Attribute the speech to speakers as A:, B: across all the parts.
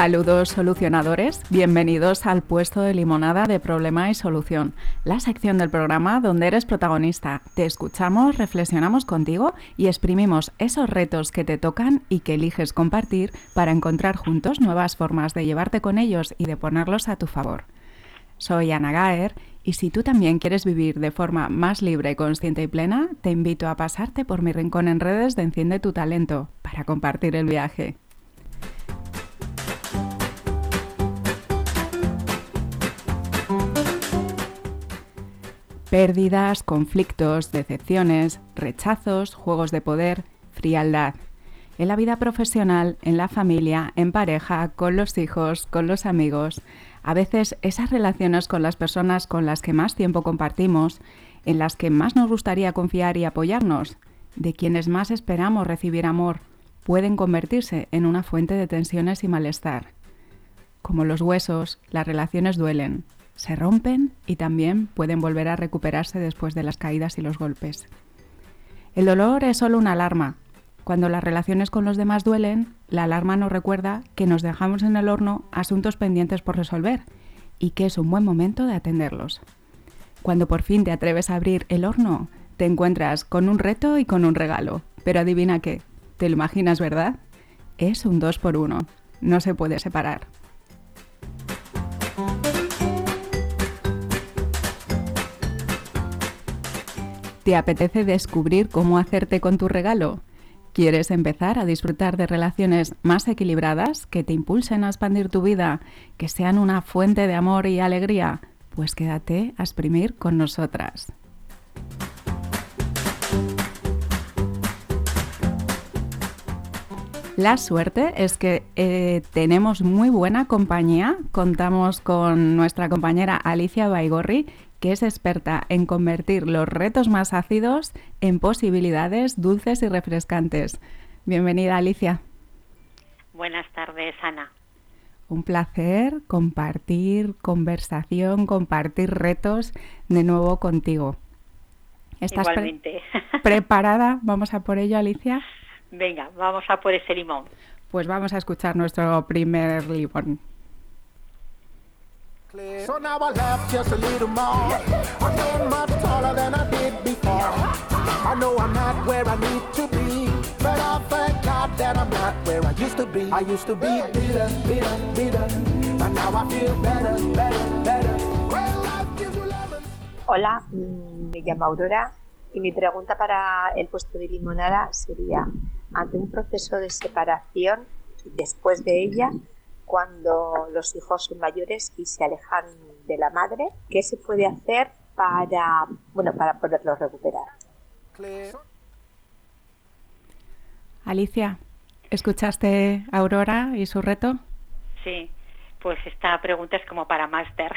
A: Saludos solucionadores, bienvenidos al puesto de limonada de problema y solución, la sección del programa donde eres protagonista. Te escuchamos, reflexionamos contigo y exprimimos esos retos que te tocan y que eliges compartir para encontrar juntos nuevas formas de llevarte con ellos y de ponerlos a tu favor. Soy Ana Gaer y si tú también quieres vivir de forma más libre, consciente y plena, te invito a pasarte por mi rincón en redes de Enciende tu talento para compartir el viaje. Pérdidas, conflictos, decepciones, rechazos, juegos de poder, frialdad. En la vida profesional, en la familia, en pareja, con los hijos, con los amigos. A veces esas relaciones con las personas con las que más tiempo compartimos, en las que más nos gustaría confiar y apoyarnos, de quienes más esperamos recibir amor, pueden convertirse en una fuente de tensiones y malestar. Como los huesos, las relaciones duelen, se rompen y también pueden volver a recuperarse después de las caídas y los golpes. El dolor es solo una alarma. Cuando las relaciones con los demás duelen, la alarma nos recuerda que nos dejamos en el horno asuntos pendientes por resolver y que es un buen momento de atenderlos. Cuando por fin te atreves a abrir el horno, te encuentras con un reto y con un regalo. Pero adivina qué, te lo imaginas, ¿verdad? Es un dos por uno. No se puede separar. ¿Te apetece descubrir cómo hacerte con tu regalo? ¿Quieres empezar a disfrutar de relaciones más equilibradas que te impulsen a expandir tu vida, que sean una fuente de amor y alegría? Pues quédate a exprimir con nosotras. La suerte es que eh, tenemos muy buena compañía. Contamos con nuestra compañera Alicia Baigorri, que es experta en convertir los retos más ácidos en posibilidades dulces y refrescantes. Bienvenida, Alicia.
B: Buenas tardes, Ana.
A: Un placer compartir conversación, compartir retos de nuevo contigo.
B: ¿Estás Igualmente.
A: preparada? Vamos a por ello, Alicia.
B: Venga, vamos a por ese limón.
A: Pues vamos a escuchar nuestro primer limón. So now I laugh just a little more. I'm getting much taller than I did before. I know I'm not where I need to be, but I thank God that I'm not where I used to be. I used to be bitter, bitter, bitter, but now I feel better, better, better.
C: Hola, mm, me llamo Aurora y mi pregunta para el puesto de limonada sería, ante un proceso de separación, después de ella, cuando los hijos son mayores y se alejan de la madre, ¿qué se puede hacer para, bueno, para poderlos recuperar?
A: Alicia, ¿escuchaste a Aurora y su reto?
B: Sí, pues esta pregunta es como para máster.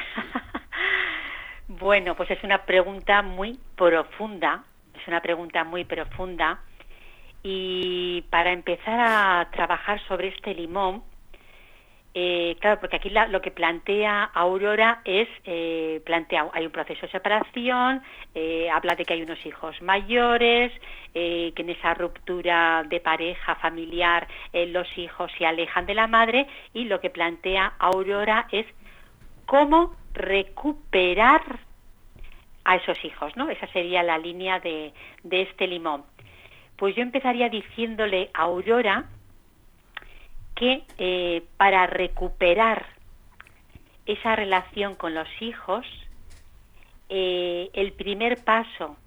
B: bueno, pues es una pregunta muy profunda, es una pregunta muy profunda y para empezar a trabajar sobre este limón, eh, claro, porque aquí lo que plantea Aurora es, eh, plantea, hay un proceso de separación, eh, habla de que hay unos hijos mayores, que en esa ruptura de pareja familiar los hijos se alejan de la madre y lo que plantea Aurora es cómo recuperar a esos hijos, ¿no? Esa sería la línea de, de este limón. Pues yo empezaría diciéndole a Aurora, que eh, para recuperar esa relación con los hijos, eh, el primer paso,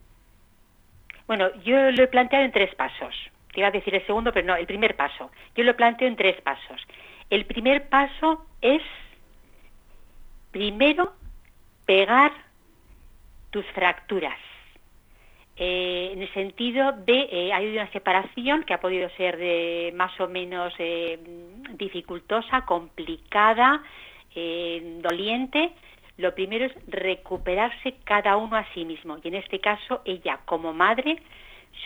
B: bueno, yo lo he planteado en tres pasos. Te iba a decir el segundo, pero no, el primer paso. Yo lo planteo en tres pasos. El primer paso es, primero, pegar tus fracturas. Eh, en el sentido de eh, hay una separación que ha podido ser de más o menos eh, dificultosa, complicada, doliente. Lo primero es recuperarse cada uno a sí mismo y en este caso ella como madre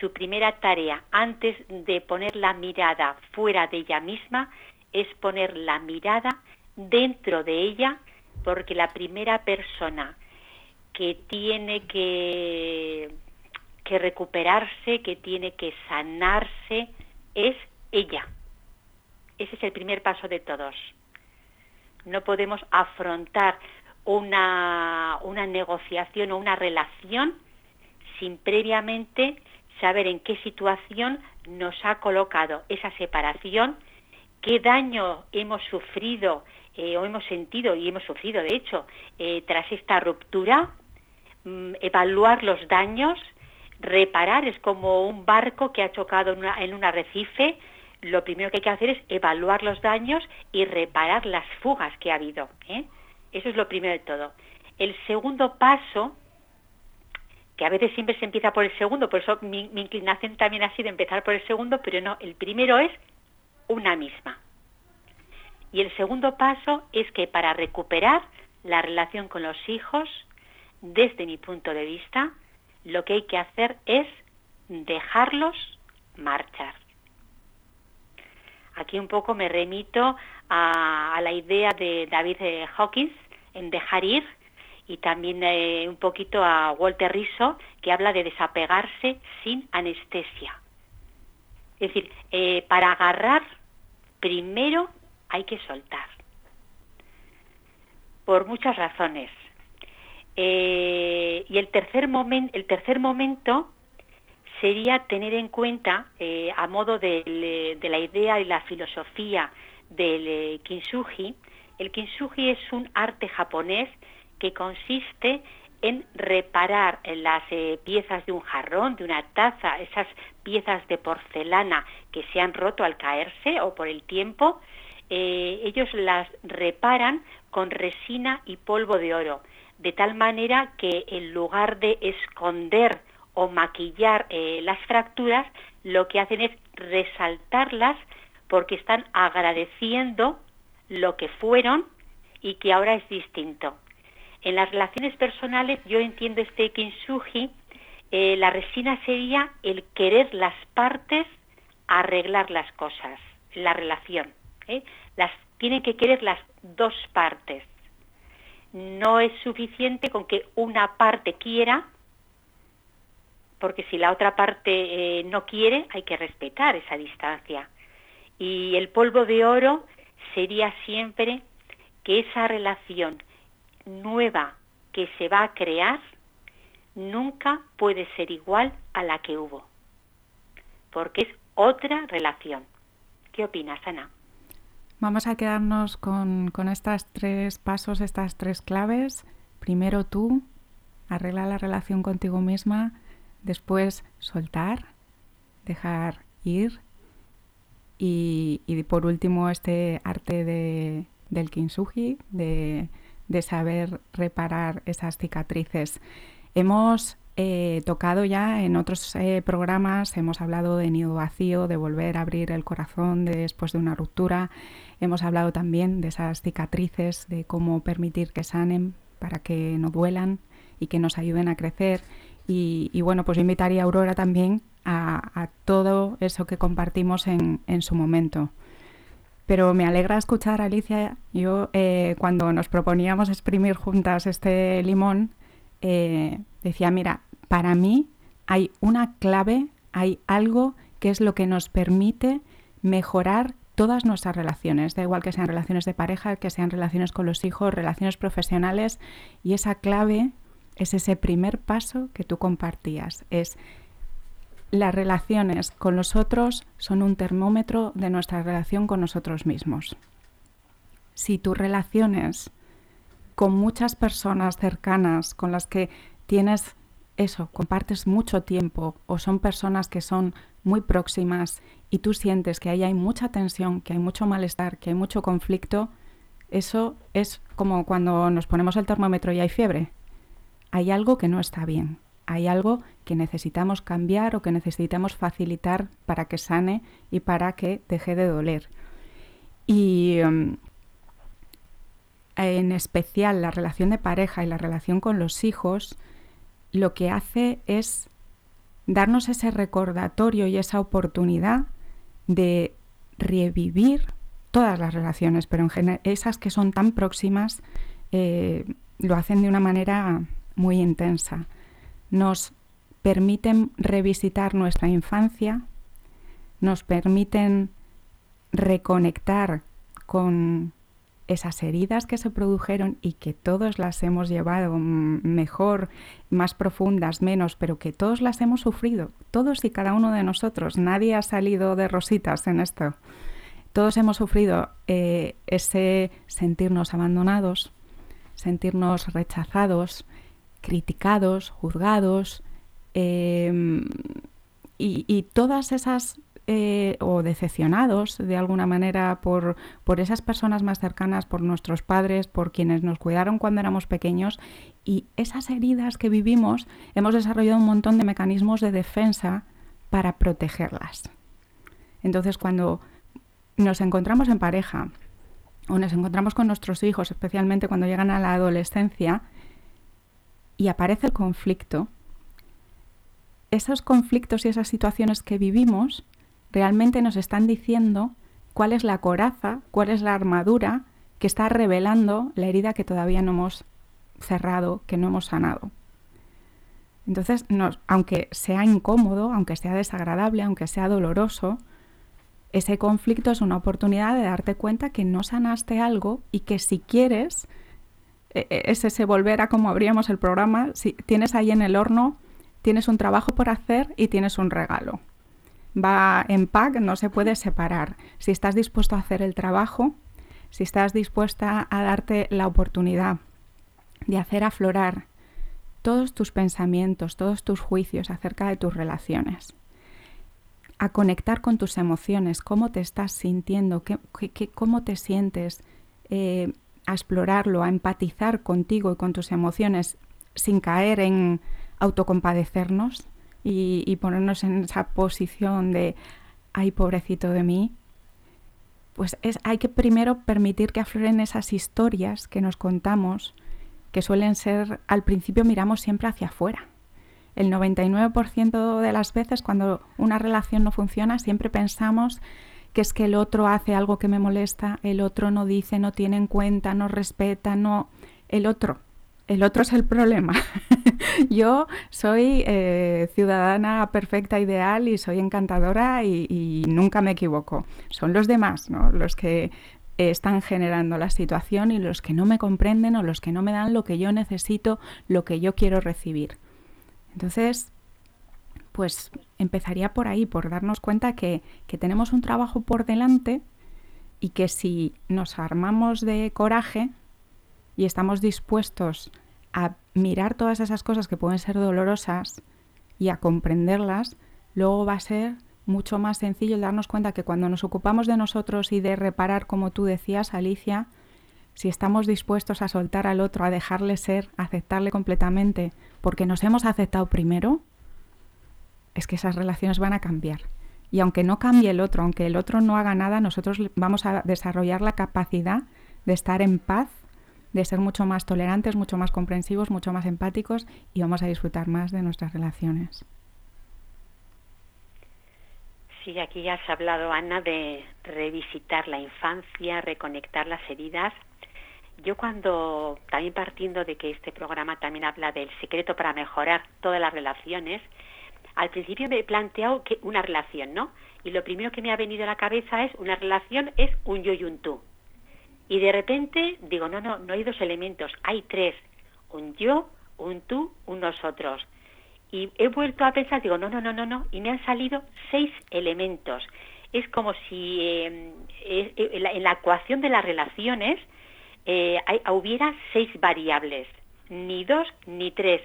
B: su primera tarea antes de poner la mirada fuera de ella misma es poner la mirada dentro de ella porque la primera persona que tiene que que recuperarse, que tiene que sanarse, es ella. Ese es el primer paso de todos. no podemos afrontar una, una negociación o una relación sin previamente saber en qué situación nos ha colocado esa separación, qué daño hemos sufrido eh, o hemos sentido y hemos sufrido, de hecho, eh, tras esta ruptura, mm, evaluar los daños, reparar, es como un barco que ha chocado en, un arrecife, lo primero que hay que hacer es evaluar los daños y reparar las fugas que ha habido. ¿eh? Eso es lo primero de todo. El segundo paso, que a veces siempre se empieza por el segundo, por eso mi, mi inclinación también ha sido empezar por el segundo, pero no, el primero es una misma. Y el segundo paso es que para recuperar la relación con los hijos, desde mi punto de vista, lo que hay que hacer es dejarlos marchar. Aquí un poco me remito a, la idea de David eh, Hawkins en dejar ir y también eh, un poquito a Walter Rizzo que habla de desapegarse sin anestesia. Es decir, eh, para agarrar primero hay que soltar. Por muchas razones. Y el tercer, el tercer momento sería tener en cuenta, eh, a modo de, la idea y la filosofía del eh, kintsugi, el kintsugi es un arte japonés que consiste en reparar las eh, piezas de un jarrón, de una taza, esas piezas de porcelana que se han roto al caerse o por el tiempo, ellos las reparan con resina y polvo de oro, de tal manera que en lugar de esconder o maquillar eh, las fracturas, lo que hacen es resaltarlas porque están agradeciendo lo que fueron y que ahora es distinto. En las relaciones personales yo entiendo este kintsugi, eh, la resina sería el querer las partes arreglar las cosas, la relación. ¿eh? Las tienen que querer las dos partes. No es suficiente con que una parte quiera porque si la otra parte eh, no quiere, hay que respetar esa distancia. Y el polvo de oro sería siempre que esa relación nueva que se va a crear nunca puede ser igual a la que hubo, porque es otra relación. ¿Qué opinas, Ana?
A: Vamos a quedarnos con, con estos tres pasos, estas tres claves. Primero tú, arregla la relación contigo misma, Después soltar, dejar ir y, por último este arte de, del kintsugi, de, saber reparar esas cicatrices. Hemos eh, tocado ya en otros eh, programas, hemos hablado de nido vacío, de volver a abrir el corazón después de una ruptura, hemos hablado también de esas cicatrices, de cómo permitir que sanen para que no duelan y que nos ayuden a crecer y, bueno, pues invitaría a Aurora también a, todo eso que compartimos en, su momento. Pero me alegra escuchar, Alicia, yo eh, cuando nos proponíamos exprimir juntas este limón, eh, decía, mira, para mí hay una clave, hay algo que es lo que nos permite mejorar todas nuestras relaciones, da igual que sean relaciones de pareja, que sean relaciones con los hijos, relaciones profesionales, y esa clave es ese primer paso que tú compartías, es las relaciones con los otros son un termómetro de nuestra relación con nosotros mismos. Si tus relaciones con muchas personas cercanas con las que tienes eso, compartes mucho tiempo o son personas que son muy próximas y tú sientes que ahí hay mucha tensión, que hay mucho malestar, que hay mucho conflicto, eso es como cuando nos ponemos el termómetro y hay fiebre hay algo que no está bien, hay algo que necesitamos cambiar o que necesitamos facilitar para que sane y para que deje de doler. Y em, en especial la relación de pareja y la relación con los hijos, lo que hace es darnos ese recordatorio y esa oportunidad de revivir todas las relaciones, pero en general esas que son tan próximas eh, lo hacen de una manera muy intensa. Nos permiten revisitar nuestra infancia, nos permiten reconectar con esas heridas que se produjeron y que todos las hemos llevado mejor, más profundas, menos, pero que todos las hemos sufrido, todos y cada uno de nosotros. Nadie ha salido de rositas en esto. Todos hemos sufrido eh, ese sentirnos abandonados, sentirnos rechazados, criticados, juzgados, em, y, todas esas eh, o decepcionados de alguna manera por, por, esas personas más cercanas, por nuestros padres, por quienes nos cuidaron cuando éramos pequeños y esas heridas que vivimos hemos desarrollado un montón de mecanismos de defensa para protegerlas. Entonces cuando nos encontramos en pareja o nos encontramos con nuestros hijos, especialmente cuando llegan a la adolescencia, y aparece el conflicto, esos conflictos y esas situaciones que vivimos realmente nos están diciendo cuál es la coraza, cuál es la armadura que está revelando la herida que todavía no hemos cerrado, que no hemos sanado. Entonces, aunque sea incómodo, aunque sea desagradable, aunque sea doloroso, ese conflicto es una oportunidad de darte cuenta que no sanaste algo y que si quieres, e, e, es ese volver a como abríamos el programa, si tienes ahí en el horno, tienes un trabajo por hacer y tienes un regalo. Va en pack, no se puede separar. Si estás dispuesto a hacer el trabajo, si estás dispuesta a darte la oportunidad de hacer aflorar todos tus pensamientos, todos tus juicios acerca de tus relaciones a conectar con tus emociones, cómo te estás sintiendo, qué, cómo te sientes, eh, a explorarlo, a empatizar contigo y con tus emociones sin caer en autocompadecernos y, ponernos en esa posición de, ay, pobrecito de mí, pues es, hay que primero permitir que afloren esas historias que nos contamos, que suelen ser, al principio miramos siempre hacia afuera. El 99% de las veces cuando una relación no funciona siempre pensamos que es que el otro hace algo que me molesta, el otro no dice, no tiene en cuenta, no respeta, no... El otro, el otro es el problema. Yo soy eh, ciudadana perfecta, ideal y soy encantadora y, y, nunca me equivoco. Son los demás, ¿no? Los que están generando la situación y los que no me comprenden o los que no me dan lo que yo necesito, lo que yo quiero recibir. Entonces, pues empezaría por ahí, por darnos cuenta que, tenemos un trabajo por delante y que si nos armamos de coraje y estamos dispuestos a mirar todas esas cosas que pueden ser dolorosas y a comprenderlas, luego va a ser mucho más sencillo darnos cuenta que cuando nos ocupamos de nosotros y de reparar, como tú decías, Alicia, si estamos dispuestos a soltar al otro, a dejarle ser, a aceptarle completamente, porque nos hemos aceptado primero, es que esas relaciones van a cambiar. Y aunque no cambie el otro, aunque el otro no haga nada, nosotros vamos a desarrollar la capacidad de estar en paz, de ser mucho más tolerantes, mucho más comprensivos, mucho más empáticos y vamos a disfrutar más de nuestras relaciones.
B: Sí, aquí ya has hablado, Ana, de revisitar la infancia, reconectar las heridas yo cuando, también partiendo de que este programa también habla del secreto para mejorar todas las relaciones, al principio me he planteado que una relación, ¿no? Y lo primero que me ha venido a la cabeza es una relación es un yo y un tú. Y de repente digo, no, no, no hay dos elementos, hay tres, un yo, un tú, un nosotros. Y he vuelto a pensar, digo, no, no, no, no, no, y me han salido seis elementos. Es como si eh, eh, en la ecuación de las relaciones eh, hubiera seis variables, ni dos ni tres,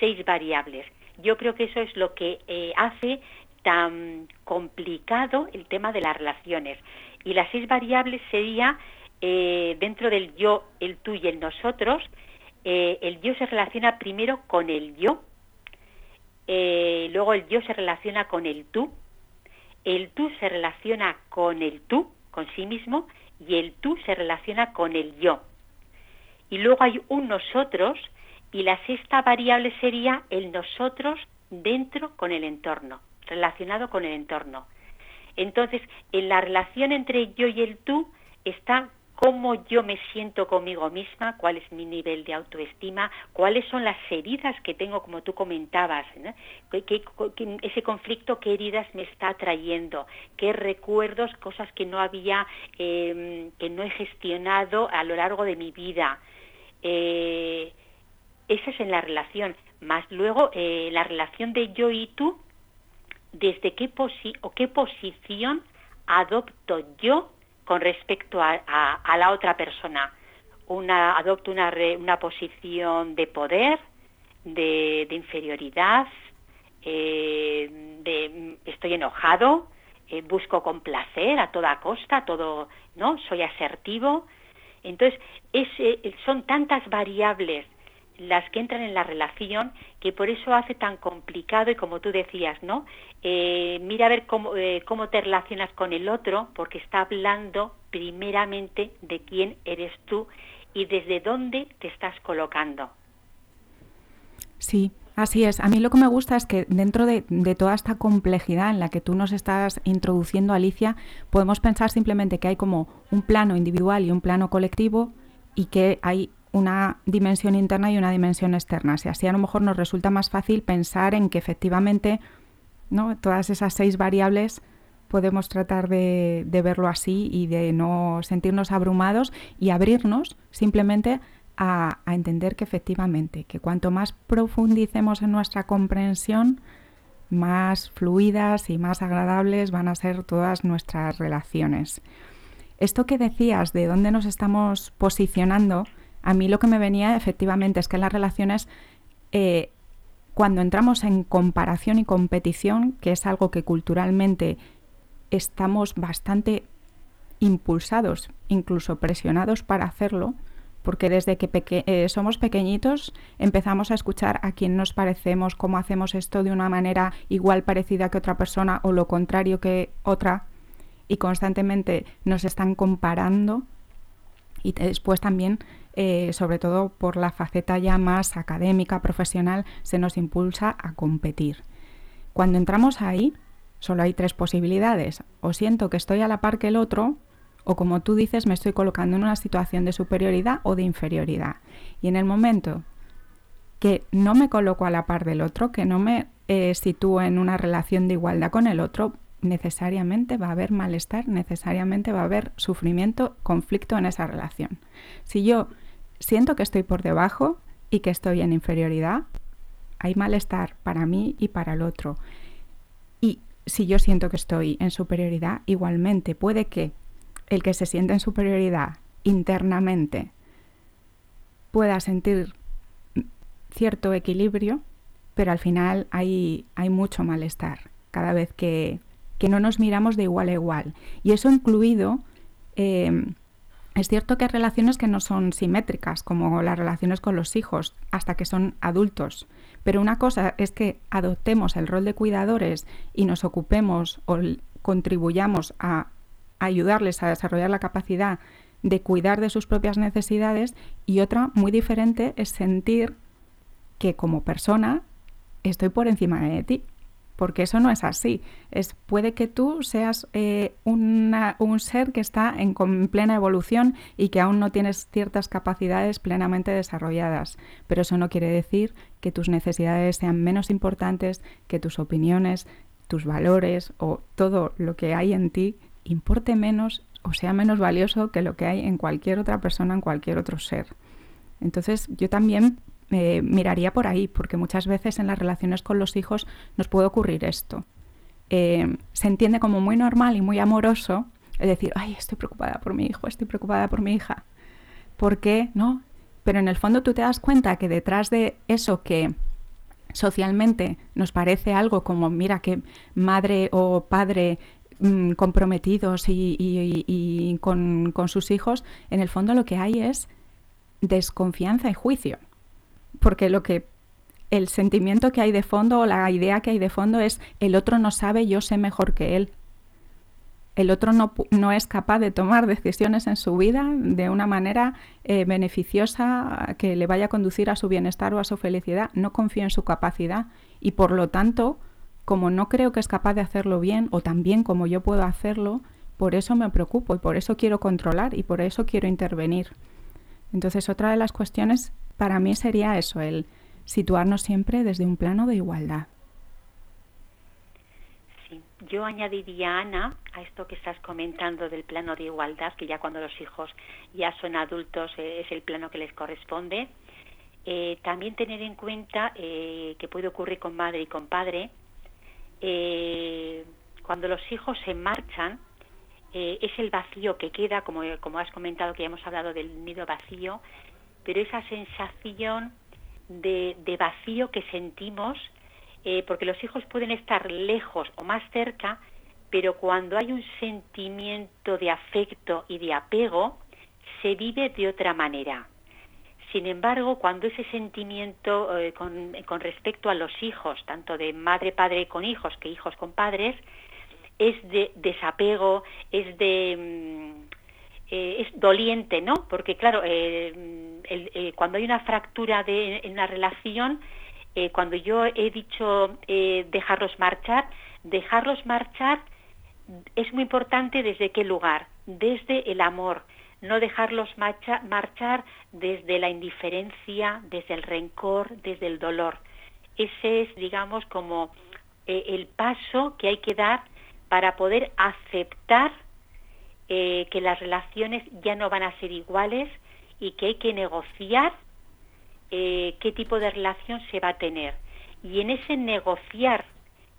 B: seis variables. Yo creo que eso es lo que eh, hace tan complicado el tema de las relaciones. Y las seis variables sería eh, dentro del yo, el tú y el nosotros. el yo se relaciona primero con el yo, luego el yo se relaciona con el tú, el tú se relaciona con el tú, con sí mismo, y el tú se relaciona con el yo. Y luego hay un nosotros y la sexta variable sería el nosotros dentro con el entorno, relacionado con el entorno. Entonces, en la relación entre yo y el tú está cómo yo me siento conmigo misma, cuál es mi nivel de autoestima, cuáles son las heridas que tengo, como tú comentabas, ese conflicto, qué heridas me está trayendo, qué recuerdos, cosas que no había, em, que no he gestionado a lo largo de mi vida. Eh, esa es en la relación. Más luego, eh, la relación de yo y tú, desde qué, posi o qué posición adopto yo con respecto a, la otra persona. Una, adopto una, una posición de poder, de, inferioridad, eh, de estoy enojado, eh, busco complacer a toda costa, todo, ¿no? Soy asertivo. Entonces, son tantas variables las que entran en la relación que por eso hace tan complicado y como tú decías, ¿no? Eh, mira a ver cómo, eh, cómo te relacionas con el otro porque está hablando primeramente de quién eres tú y desde dónde te estás colocando.
A: Sí, Así es. A mí lo que me gusta es que dentro de, de, toda esta complejidad en la que tú nos estás introduciendo, Alicia, podemos pensar simplemente que hay como un plano individual y un plano colectivo y que hay una dimensión interna y una dimensión externa. Si así a lo mejor nos resulta más fácil pensar en que efectivamente ¿no? todas esas seis variables podemos tratar de, verlo así y de no sentirnos abrumados y abrirnos simplemente a, a, entender que efectivamente, que cuanto más profundicemos en nuestra comprensión, más fluidas y más agradables van a ser todas nuestras relaciones. Esto que decías de dónde nos estamos posicionando, a mí lo que me venía efectivamente es que en las relaciones, eh, cuando entramos en comparación y competición, que es algo que culturalmente estamos bastante impulsados, incluso presionados para hacerlo, porque desde que eh, somos pequeñitos empezamos a escuchar a quién nos parecemos, cómo hacemos esto de una manera igual parecida que otra persona o lo contrario que otra, y constantemente nos están comparando. Y después también eh, sobre todo por la faceta ya más académica, profesional, se nos impulsa a competir. Cuando entramos ahí, solo hay tres posibilidades. O siento que estoy a la par que el otro, o como tú dices, me estoy colocando en una situación de superioridad o de inferioridad. Y en el momento que no me coloco a la par del otro, que no me eh, sitúo en una relación de igualdad con el otro, necesariamente va a haber malestar, necesariamente va a haber sufrimiento, conflicto en esa relación. Si yo siento que estoy por debajo y que estoy en inferioridad, hay malestar para mí y para el otro. Y si yo siento que estoy en superioridad, igualmente puede que el que se siente en superioridad internamente pueda sentir cierto equilibrio, pero al final hay, hay mucho malestar cada vez que, que, no nos miramos de igual a igual. Y eso incluido eh, es cierto que hay relaciones que no son simétricas, como las relaciones con los hijos, hasta que son adultos. Pero una cosa es que adoptemos el rol de cuidadores y nos ocupemos o contribuyamos a ayudarles a desarrollar la capacidad de cuidar de sus propias necesidades y otra muy diferente es sentir que como persona estoy por encima de ti porque eso no es así. Es, puede que tú seas eh, un ser que está en, plena evolución y que aún no tienes ciertas capacidades plenamente desarrolladas, pero eso no quiere decir que tus necesidades sean menos importantes, que tus opiniones, tus valores o todo lo que hay en ti importe menos o sea menos valioso que lo que hay en cualquier otra persona, en cualquier otro ser. Entonces yo también me miraría por ahí, porque muchas veces en las relaciones con los hijos nos puede ocurrir esto. Eh, se entiende como muy normal y muy amoroso decir, ay, estoy preocupada por mi hijo, estoy preocupada por mi hija. ¿Por qué? ¿No? Pero en el fondo tú te das cuenta que detrás de eso que socialmente nos parece algo como, mira, que madre o padre mm, comprometidos y, con sus hijos, en el fondo lo que hay es desconfianza y juicio porque lo que el sentimiento que hay de fondo o la idea que hay de fondo es el otro no sabe, yo sé mejor que él. El otro no, no es capaz de tomar decisiones en su vida de una manera eh, beneficiosa que le vaya a conducir a su bienestar o a su felicidad. No confío en su capacidad y por lo tanto, como no creo que es capaz de hacerlo bien o tan bien como yo puedo hacerlo, por eso me preocupo y por eso quiero controlar y por eso quiero intervenir. Entonces, otra de las cuestiones para mí sería eso, el situarnos siempre desde un plano de igualdad.
B: Sí, yo añadiría, Ana, a esto que estás comentando del plano de igualdad, que ya cuando los hijos ya son adultos eh, es el plano que les corresponde, eh, también tener en cuenta eh, que puede ocurrir con madre y con padre, cuando los hijos se marchan, es el vacío que queda, como, como has comentado que ya hemos hablado del nido vacío, pero esa sensación de, vacío que sentimos, eh, porque los hijos pueden estar lejos o más cerca, pero cuando hay un sentimiento de afecto y de apego, se vive de otra manera. Sin embargo, cuando ese sentimiento eh, con, respecto a los hijos, tanto de madre, padre con hijos que hijos con padres, es de desapego, es de... Eh, es doliente, ¿no? Porque claro, eh, cuando hay una fractura de, en una relación, eh, cuando yo he dicho eh, dejarlos marchar, dejarlos marchar es muy importante desde qué lugar, desde el amor, no dejarlos marchar desde la indiferencia, desde el rencor, desde el dolor. Ese es, digamos, como el paso que hay que dar para poder aceptar que las relaciones ya no van a ser iguales, y que hay que negociar eh, qué tipo de relación se va a tener. Y en ese negociar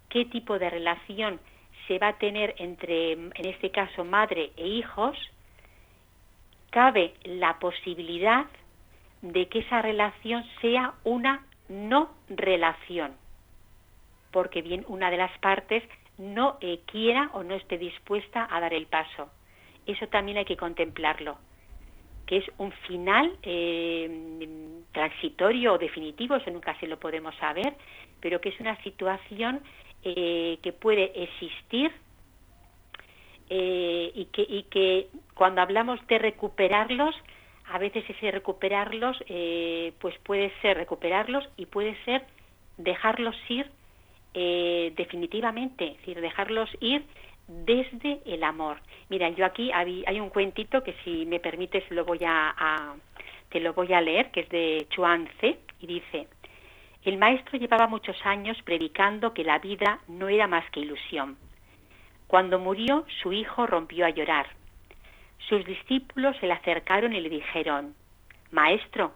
B: qué tipo de relación se va a tener entre, en este caso, madre e hijos, cabe la posibilidad de que esa relación sea una no relación, porque bien una de las partes no eh, quiera o no esté dispuesta a dar el paso. Eso también hay que contemplarlo que es un final eh, transitorio o definitivo, eso nunca se lo podemos saber, pero que es una situación eh, que puede existir eh, y, que, cuando hablamos de recuperarlos, a veces ese recuperarlos pues puede ser recuperarlos y puede ser dejarlos ir definitivamente, es decir, dejarlos ir desde el amor. Mira, yo aquí hay, un cuentito que si me permites lo voy a, te lo voy a leer, que es de Chuan Tse, y dice, el maestro llevaba muchos años predicando que la vida no era más que ilusión. Cuando murió, su hijo rompió a llorar. Sus discípulos se le acercaron y le dijeron, Maestro,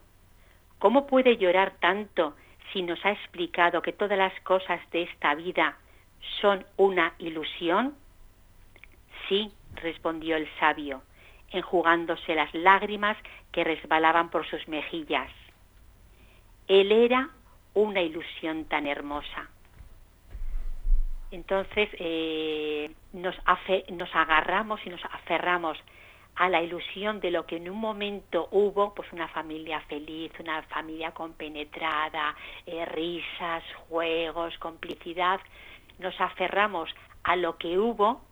B: ¿cómo puede llorar tanto si nos ha explicado que todas las cosas de esta vida son una ilusión? Sí, respondió el sabio, enjugándose las lágrimas que resbalaban por sus mejillas. Él era una ilusión tan hermosa. Entonces eh, nos, nos agarramos y nos aferramos a la ilusión de lo que en un momento hubo, pues una familia feliz, una familia compenetrada, eh, risas, juegos, complicidad. Nos aferramos a lo que hubo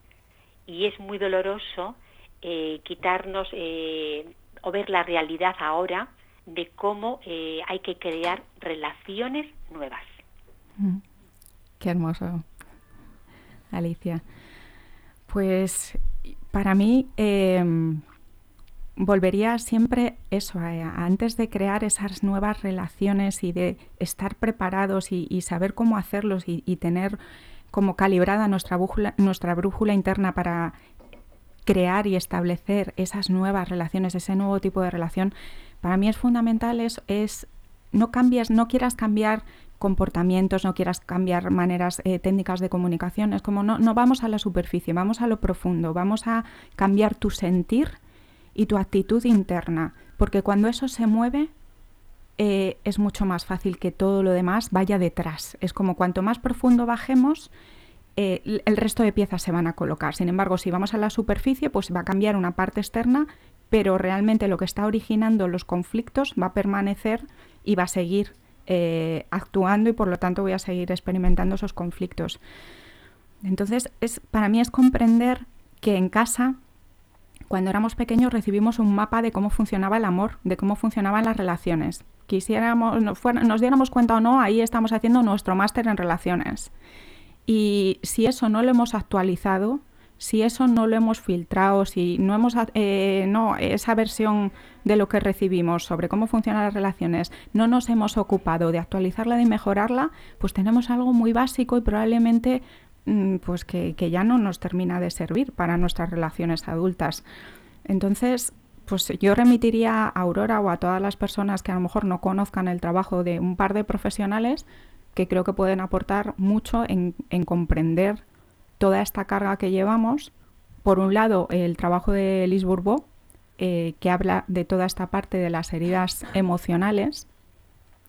B: y es muy doloroso eh, quitarnos eh, o ver la realidad ahora de cómo eh, hay que crear relaciones nuevas.
A: Mm. Qué hermoso, Alicia. Pues para mí em, volvería siempre eso, antes de crear esas nuevas relaciones y de estar preparados y, saber cómo hacerlos y tener como calibrada nuestra brújula, nuestra brújula interna para crear y establecer esas nuevas relaciones, ese nuevo tipo de relación, para mí es fundamental es, es no cambies, no quieras cambiar comportamientos, no quieras cambiar maneras eh, técnicas de comunicación, es como no, no vamos a la superficie, vamos a lo profundo, vamos a cambiar tu sentir y tu actitud interna, porque cuando eso se mueve, eh, es mucho más fácil que todo lo demás vaya detrás. Es como cuanto más profundo bajemos, eh, el resto de piezas se van a colocar. Sin embargo, si vamos a la superficie, pues va a cambiar una parte externa, pero realmente lo que está originando los conflictos va a permanecer y va a seguir eh, actuando y por lo tanto voy a seguir experimentando esos conflictos. Entonces, es, para mí es comprender que en casa cuando éramos pequeños recibimos un mapa de cómo funcionaba el amor, de cómo funcionaban las relaciones quisiéramos, nos diéramos cuenta o no, ahí estamos haciendo nuestro máster en relaciones. Y si eso no lo hemos actualizado, si eso no lo hemos filtrado, si no hemos, eh, no, esa versión de lo que recibimos sobre cómo funcionan las relaciones, no nos hemos ocupado de actualizarla, de mejorarla, pues tenemos algo muy básico y probablemente mm, pues que ya no nos termina de servir para nuestras relaciones adultas. Entonces, pues yo remitiría a Aurora o a todas las personas que a lo mejor no conozcan el trabajo de un par de profesionales que creo que pueden aportar mucho en, comprender toda esta carga que llevamos. Por un lado, el trabajo de Liz Bourbeau, eh, que habla de toda esta parte de las heridas emocionales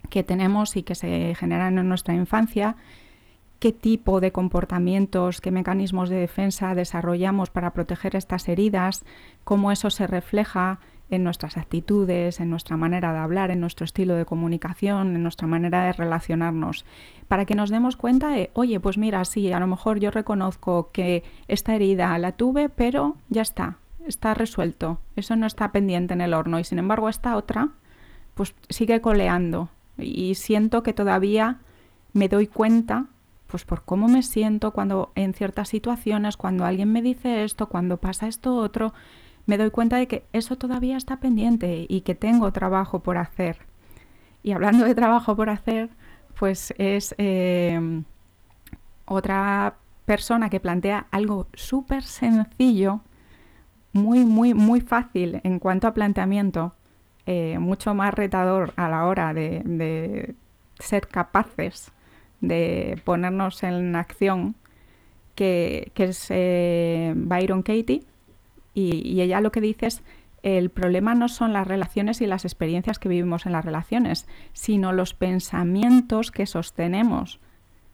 A: que tenemos y que se generan en nuestra infancia, qué tipo de comportamientos, qué mecanismos de defensa desarrollamos para proteger estas heridas, cómo eso se refleja en nuestras actitudes, en nuestra manera de hablar, en nuestro estilo de comunicación, en nuestra manera de relacionarnos, para que nos demos cuenta de, oye, pues mira, sí, a lo mejor yo reconozco que esta herida la tuve, pero ya está, está resuelto, eso no está pendiente en el horno y sin embargo esta otra, pues sigue coleando. Y siento que todavía me doy cuenta pues por cómo me siento cuando en ciertas situaciones, cuando alguien me dice esto, cuando pasa esto otro, me doy cuenta de que eso todavía está pendiente y que tengo trabajo por hacer. Y hablando de trabajo por hacer, pues es eh, otra persona que plantea algo súper sencillo, muy, muy, muy fácil en cuanto a planteamiento, eh, mucho más retador a la hora de ser capaces de ponernos en acción, que, es eh, Byron Katie, y, ella lo que dice es, el problema no son las relaciones y las experiencias que vivimos en las relaciones, sino los pensamientos que sostenemos,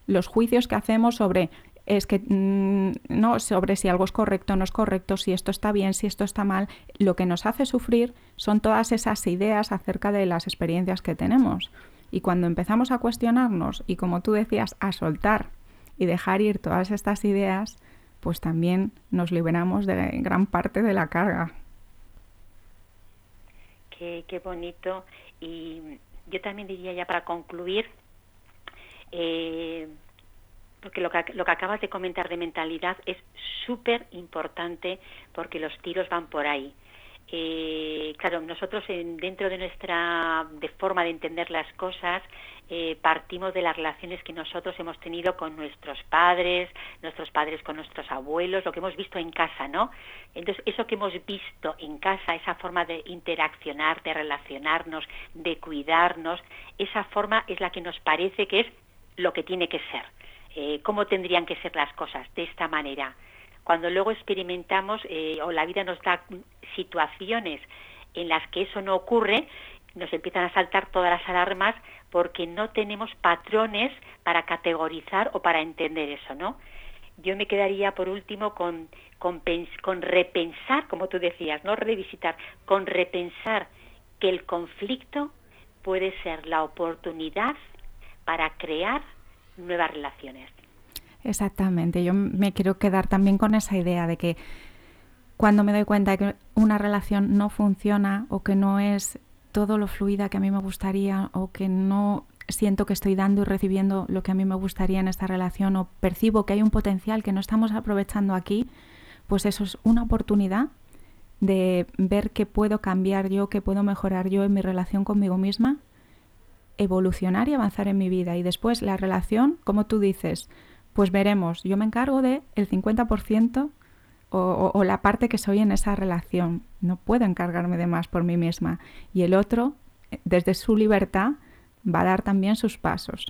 A: los juicios que hacemos sobre es que mm, no sobre si algo es correcto o no es correcto, si esto está bien, si esto está mal, lo que nos hace sufrir son todas esas ideas acerca de las experiencias que tenemos. Y cuando empezamos a cuestionarnos y como tú decías, a soltar y dejar ir todas estas ideas, pues también nos liberamos de gran parte de la carga.
B: Qué, qué bonito. Y yo también diría ya para concluir, eh, porque lo que, lo que acabas de comentar de mentalidad es súper importante porque los tiros van por ahí. Eh, claro, nosotros dentro de nuestra de forma de entender las cosas eh, partimos de las relaciones que nosotros hemos tenido con nuestros padres, nuestros padres con nuestros abuelos, lo que hemos visto en casa, ¿no? Entonces, eso que hemos visto en casa, esa forma de interaccionar, de relacionarnos, de cuidarnos, esa forma es la que nos parece que es lo que tiene que ser. Eh, ¿Cómo tendrían que ser las cosas? De esta manera cuando luego experimentamos eh, o la vida nos da situaciones en las que eso no ocurre, nos empiezan a saltar todas las alarmas porque no tenemos patrones para categorizar o para entender eso, ¿no? Yo me quedaría por último con, con, con repensar, como tú decías, no revisitar, con repensar que el conflicto puede ser la oportunidad para crear nuevas relaciones.
A: Exactamente, yo me quiero quedar también con esa idea de que cuando me doy cuenta de que una relación no funciona o que no es todo lo fluida que a mí me gustaría o que no siento que estoy dando y recibiendo lo que a mí me gustaría en esta relación o percibo que hay un potencial que no estamos aprovechando aquí, pues eso es una oportunidad de ver que puedo cambiar yo, que puedo mejorar yo en mi relación conmigo misma, evolucionar y avanzar en mi vida. Y después la relación, como tú dices, pues veremos, yo me encargo de el 50% o, o, la parte que soy en esa relación. No puedo encargarme de más por mí misma. Y el otro, desde su libertad, va a dar también sus pasos.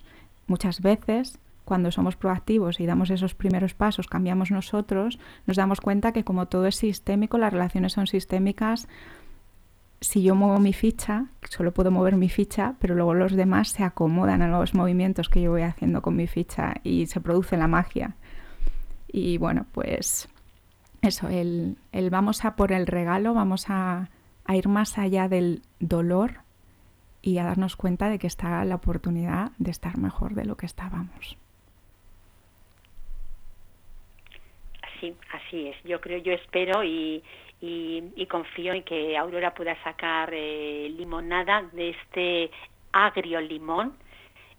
A: Muchas veces, cuando somos proactivos y damos esos primeros pasos, cambiamos nosotros, nos damos cuenta que como todo es sistémico, las relaciones son sistémicas, si yo muevo mi ficha, solo puedo mover mi ficha, pero luego los demás se acomodan a los movimientos que yo voy haciendo con mi ficha y se produce la magia. Y bueno, pues eso, el, vamos a por el regalo, vamos a, a ir más allá del dolor y a darnos cuenta de que está la oportunidad de estar mejor de lo que estábamos.
B: Sí, así es. Yo creo, yo espero y, y, confío en que Aurora pueda sacar eh, limonada de este agrio limón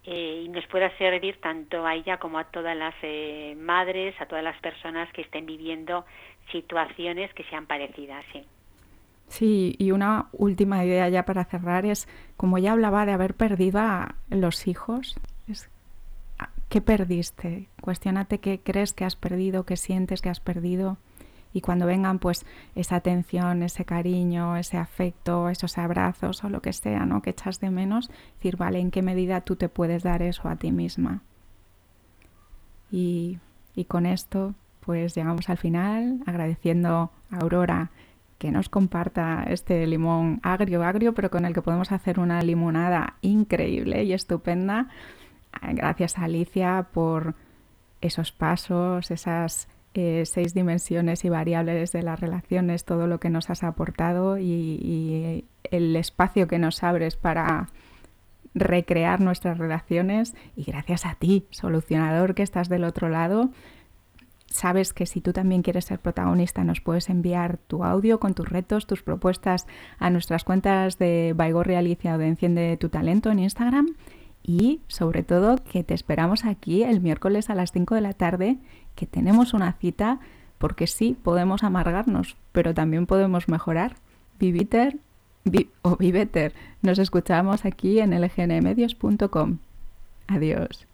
B: eh, y nos pueda servir tanto a ella como a todas las eh, madres, a todas las personas que estén viviendo situaciones que sean parecidas. Sí.
A: Sí, y una última idea ya para cerrar es, como ya hablaba de haber perdido a los hijos, es, ¿qué perdiste? Cuestiónate qué crees que has perdido, qué sientes que has perdido. Y cuando vengan pues esa atención, ese cariño, ese afecto, esos abrazos o lo que sea, ¿no? Que echas de menos, decir, vale, ¿en qué medida tú te puedes dar eso a ti misma? Y, y con esto pues llegamos al final agradeciendo a Aurora que nos comparta este limón agrio, agrio, pero con el que podemos hacer una limonada increíble y estupenda. Gracias a Alicia por esos pasos, esas eh, seis dimensiones y variables de las relaciones, todo lo que nos has aportado y, el espacio que nos abres para recrear nuestras relaciones. Y gracias a ti, solucionador, que estás del otro lado, sabes que si tú también quieres ser protagonista nos puedes enviar tu audio con tus retos, tus propuestas a nuestras cuentas de Baigorri Alicia o de Enciende tu Talento en Instagram y sobre todo que te esperamos aquí el miércoles a las 5 de la tarde, que tenemos una cita porque sí, podemos amargarnos, pero también podemos mejorar. Viviter o Viveter. Nos escuchamos aquí en lgnmedios.com. Adiós.